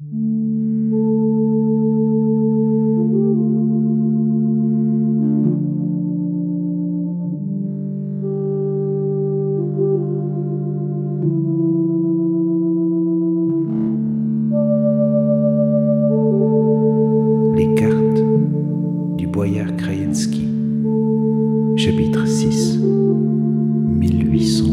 Les cartes du Boyard Kraïensky. Chapitre 6 1800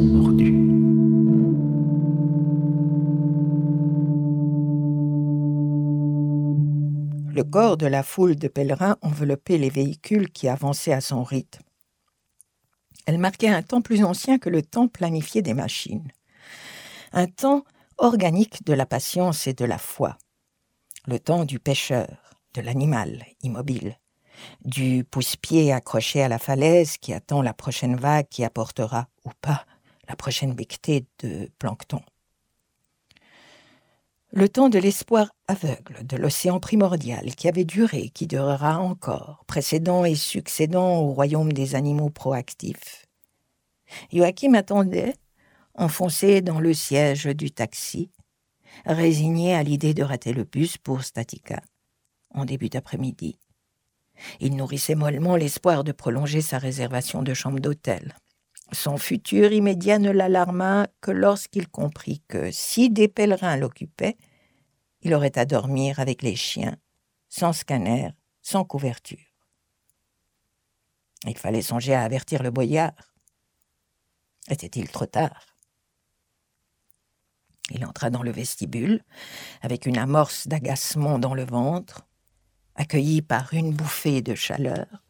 Le corps de la foule de pèlerins enveloppait les véhicules qui avançaient à son rythme. Elle marquait un temps plus ancien que le temps planifié des machines. Un temps organique de la patience et de la foi. Le temps du pêcheur, de l'animal immobile, du pousse-pied accroché à la falaise qui attend la prochaine vague qui apportera, ou pas, la prochaine bectée de plancton. Le temps de l'espoir aveugle de l'océan primordial qui avait duré, qui durera encore, précédant et succédant au royaume des animaux proactifs. Joachim attendait, enfoncé dans le siège du taxi, résigné à l'idée de rater le bus pour Statica, en début d'après-midi. Il nourrissait mollement l'espoir de prolonger sa réservation de chambre d'hôtel. Son futur immédiat ne l'alarma que lorsqu'il comprit que si des pèlerins l'occupaient, il aurait à dormir avec les chiens, sans scanner, sans couverture. Il fallait songer à avertir le boyard. Était-il trop tard? Il entra dans le vestibule, avec une amorce d'agacement dans le ventre, accueilli par une bouffée de chaleur.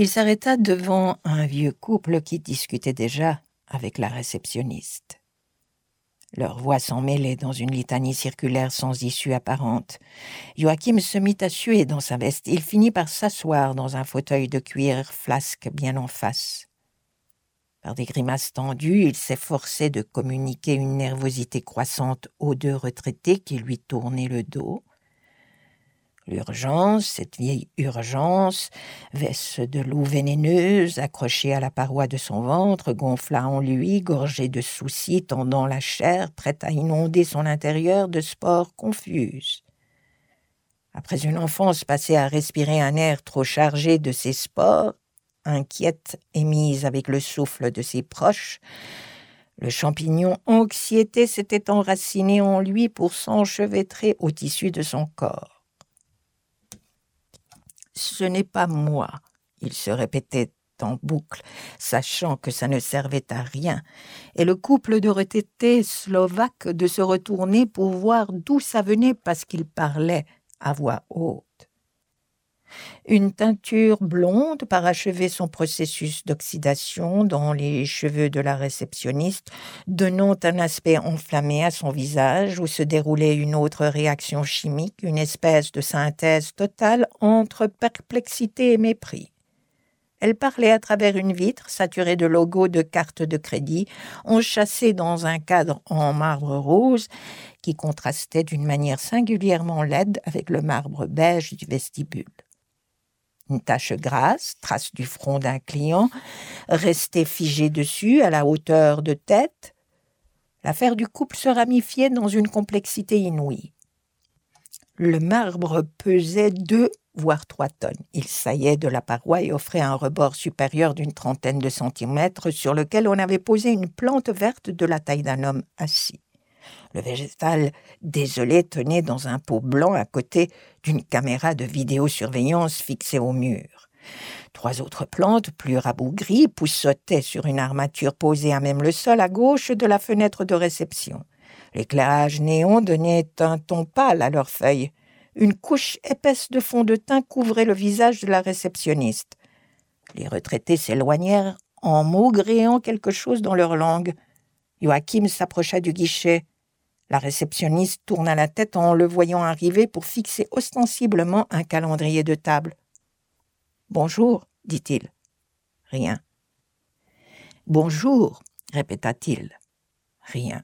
Il s'arrêta devant un vieux couple qui discutait déjà avec la réceptionniste. Leurs voix s'emmêlaient dans une litanie circulaire sans issue apparente. Joachim se mit à suer dans sa veste. Il finit par s'asseoir dans un fauteuil de cuir flasque bien en face. Par des grimaces tendues, il s'efforçait de communiquer une nervosité croissante aux deux retraités qui lui tournaient le dos. L'urgence, cette vieille urgence, veste de loup vénéneuse, accrochée à la paroi de son ventre, gonfla en lui, gorgée de soucis, tendant la chair, prête à inonder son intérieur de spores confuses. Après une enfance passée à respirer un air trop chargé de ses spores, inquiète émise avec le souffle de ses proches, le champignon anxiété s'était enraciné en lui pour s'enchevêtrer au tissu de son corps. Ce n'est pas moi, il se répétait en boucle, sachant que ça ne servait à rien, et le couple de retraités slovaques de se retourner pour voir d'où ça venait parce qu'il parlait à voix haute. Une teinture blonde parachevait son processus d'oxydation dans les cheveux de la réceptionniste, donnant un aspect enflammé à son visage où se déroulait une autre réaction chimique, une espèce de synthèse totale entre perplexité et mépris. Elle parlait à travers une vitre saturée de logos de cartes de crédit, enchâssées dans un cadre en marbre rose qui contrastait d'une manière singulièrement laide avec le marbre beige du vestibule une tache grasse, trace du front d'un client, restait figée dessus à la hauteur de tête. L'affaire du couple se ramifiait dans une complexité inouïe. Le marbre pesait deux voire trois tonnes. Il saillait de la paroi et offrait un rebord supérieur d'une trentaine de centimètres sur lequel on avait posé une plante verte de la taille d'un homme assis. Le végétal désolé tenait dans un pot blanc à côté d'une caméra de vidéosurveillance fixée au mur. Trois autres plantes, plus rabougries, poussotaient sur une armature posée à même le sol à gauche de la fenêtre de réception. L'éclairage néon donnait un ton pâle à leurs feuilles. Une couche épaisse de fond de teint couvrait le visage de la réceptionniste. Les retraités s'éloignèrent en maugréant quelque chose dans leur langue. Joachim s'approcha du guichet. La réceptionniste tourna la tête en le voyant arriver pour fixer ostensiblement un calendrier de table. Bonjour, dit-il. Rien. Bonjour, répéta-t-il. Rien.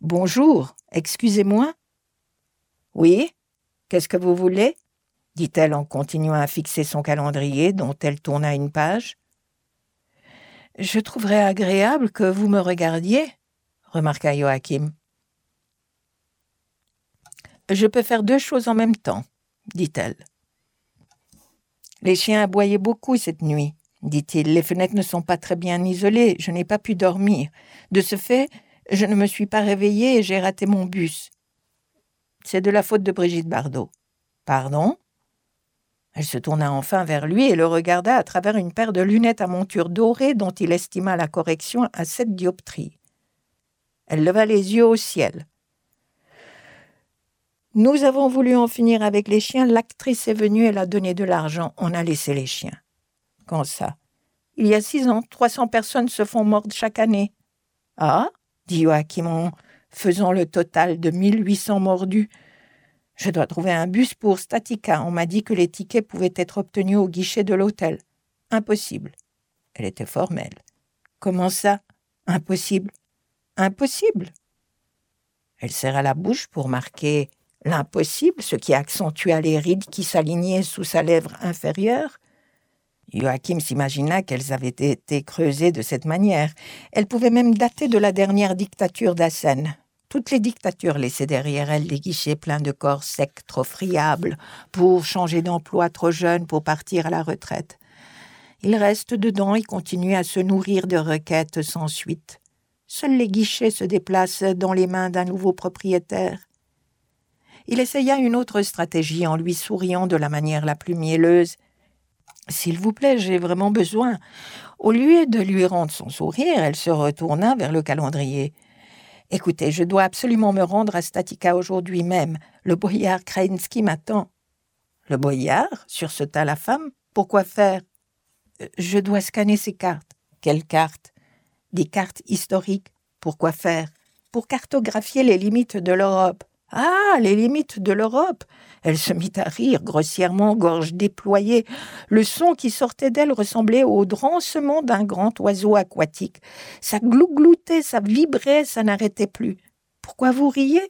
Bonjour, excusez-moi. Oui, qu'est-ce que vous voulez? dit-elle en continuant à fixer son calendrier dont elle tourna une page. Je trouverais agréable que vous me regardiez, remarqua Joachim. Je peux faire deux choses en même temps, dit-elle. Les chiens aboyaient beaucoup cette nuit, dit-il. Les fenêtres ne sont pas très bien isolées, je n'ai pas pu dormir. De ce fait, je ne me suis pas réveillée et j'ai raté mon bus. C'est de la faute de Brigitte Bardot. Pardon? Elle se tourna enfin vers lui et le regarda à travers une paire de lunettes à monture dorée dont il estima la correction à sept dioptries. Elle leva les yeux au ciel. Nous avons voulu en finir avec les chiens. L'actrice est venue, elle a donné de l'argent. On a laissé les chiens. Quand ça? Il y a six ans, 300 personnes se font mordre chaque année. Ah? dit Joachim en faisant le total de 1800 mordus. Je dois trouver un bus pour Statica. On m'a dit que les tickets pouvaient être obtenus au guichet de l'hôtel. Impossible. Elle était formelle. Comment ça? Impossible. Impossible. Elle serra la bouche pour marquer l'impossible, ce qui accentua les rides qui s'alignaient sous sa lèvre inférieure. Joachim s'imagina qu'elles avaient été creusées de cette manière. Elles pouvaient même dater de la dernière dictature d'Assen. Toutes les dictatures laissaient derrière elles des guichets pleins de corps secs, trop friables, pour changer d'emploi trop jeunes pour partir à la retraite. Ils restent dedans et continuent à se nourrir de requêtes sans suite. Seuls les guichets se déplacent dans les mains d'un nouveau propriétaire il essaya une autre stratégie en lui souriant de la manière la plus mielleuse. S'il vous plaît, j'ai vraiment besoin. Au lieu de lui rendre son sourire, elle se retourna vers le calendrier. Écoutez, je dois absolument me rendre à Statica aujourd'hui même. Le boyard Krainsky m'attend. Le boyard sursauta la femme? Pourquoi faire? Euh, Je dois scanner ses cartes. Quelles cartes? Des cartes historiques. Pourquoi faire? Pour cartographier les limites de l'Europe. Ah, les limites de l'Europe. Elle se mit à rire grossièrement, gorge déployée. Le son qui sortait d'elle ressemblait au drancement d'un grand oiseau aquatique. Ça glougloutait, ça vibrait, ça n'arrêtait plus. Pourquoi vous riez?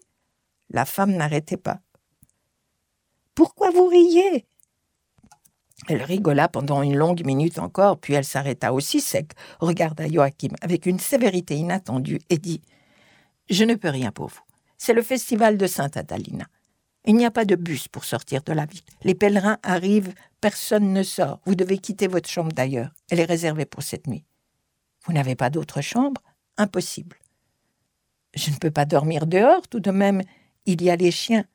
La femme n'arrêtait pas. Pourquoi vous riez? Elle rigola pendant une longue minute encore, puis elle s'arrêta aussi sec, regarda Joachim avec une sévérité inattendue et dit Je ne peux rien pour vous. C'est le festival de Sainte Atalina. Il n'y a pas de bus pour sortir de la ville. Les pèlerins arrivent, personne ne sort. Vous devez quitter votre chambre d'ailleurs. Elle est réservée pour cette nuit. Vous n'avez pas d'autre chambre? Impossible. Je ne peux pas dormir dehors, tout de même. Il y a les chiens.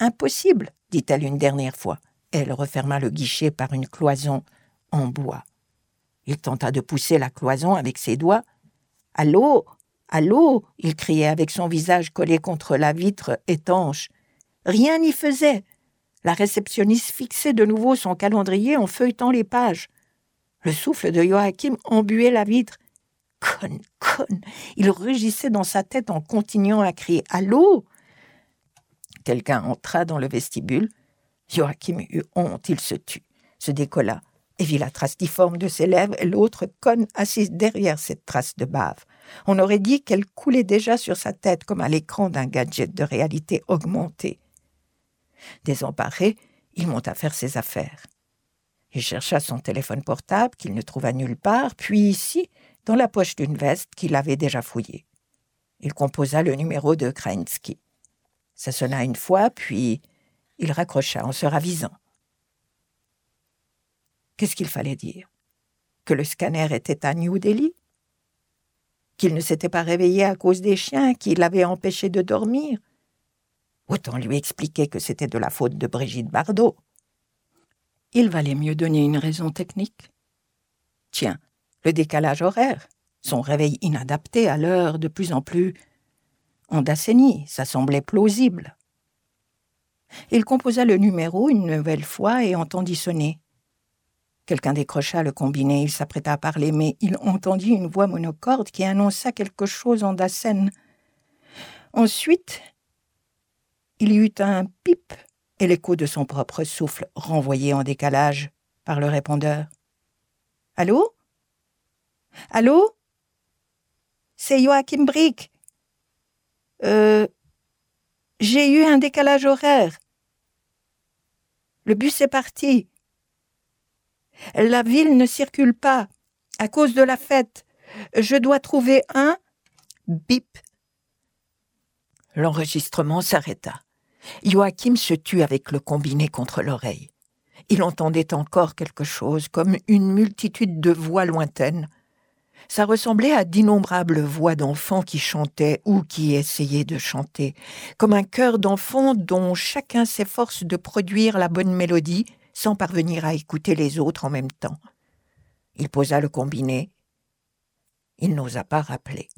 Impossible, dit-elle une dernière fois. Elle referma le guichet par une cloison en bois. Il tenta de pousser la cloison avec ses doigts. Allô? Allô il criait avec son visage collé contre la vitre étanche. Rien n'y faisait. La réceptionniste fixait de nouveau son calendrier en feuilletant les pages. Le souffle de Joachim embuait la vitre. Conne, conne Il rugissait dans sa tête en continuant à crier Allô Quelqu'un entra dans le vestibule. Joachim eut honte, il se tut, se décolla et vit la trace difforme de ses lèvres et l'autre conne assise derrière cette trace de bave. On aurait dit qu'elle coulait déjà sur sa tête comme à l'écran d'un gadget de réalité augmentée. Désemparé, il monta faire ses affaires. Il chercha son téléphone portable qu'il ne trouva nulle part, puis ici, dans la poche d'une veste qu'il avait déjà fouillée. Il composa le numéro de Krainsky. Ça sonna une fois, puis il raccrocha en se ravisant. Qu'est-ce qu'il fallait dire? Que le scanner était à New Delhi? Qu'il ne s'était pas réveillé à cause des chiens qui l'avaient empêché de dormir. Autant lui expliquer que c'était de la faute de Brigitte Bardot. Il valait mieux donner une raison technique. Tiens, le décalage horaire, son réveil inadapté à l'heure de plus en plus ondacénie, ça semblait plausible. Il composa le numéro une nouvelle fois et entendit sonner. Quelqu'un décrocha le combiné, il s'apprêta à parler, mais il entendit une voix monocorde qui annonça quelque chose en Dassen. Ensuite, il y eut un pip et l'écho de son propre souffle renvoyé en décalage par le répondeur. Allô? Allô? C'est Joachim Brick. Euh. J'ai eu un décalage horaire. Le bus est parti. La ville ne circule pas à cause de la fête. Je dois trouver un bip. L'enregistrement s'arrêta. Joachim se tut avec le combiné contre l'oreille. Il entendait encore quelque chose, comme une multitude de voix lointaines. Ça ressemblait à d'innombrables voix d'enfants qui chantaient ou qui essayaient de chanter, comme un chœur d'enfants dont chacun s'efforce de produire la bonne mélodie sans parvenir à écouter les autres en même temps. Il posa le combiné. Il n'osa pas rappeler.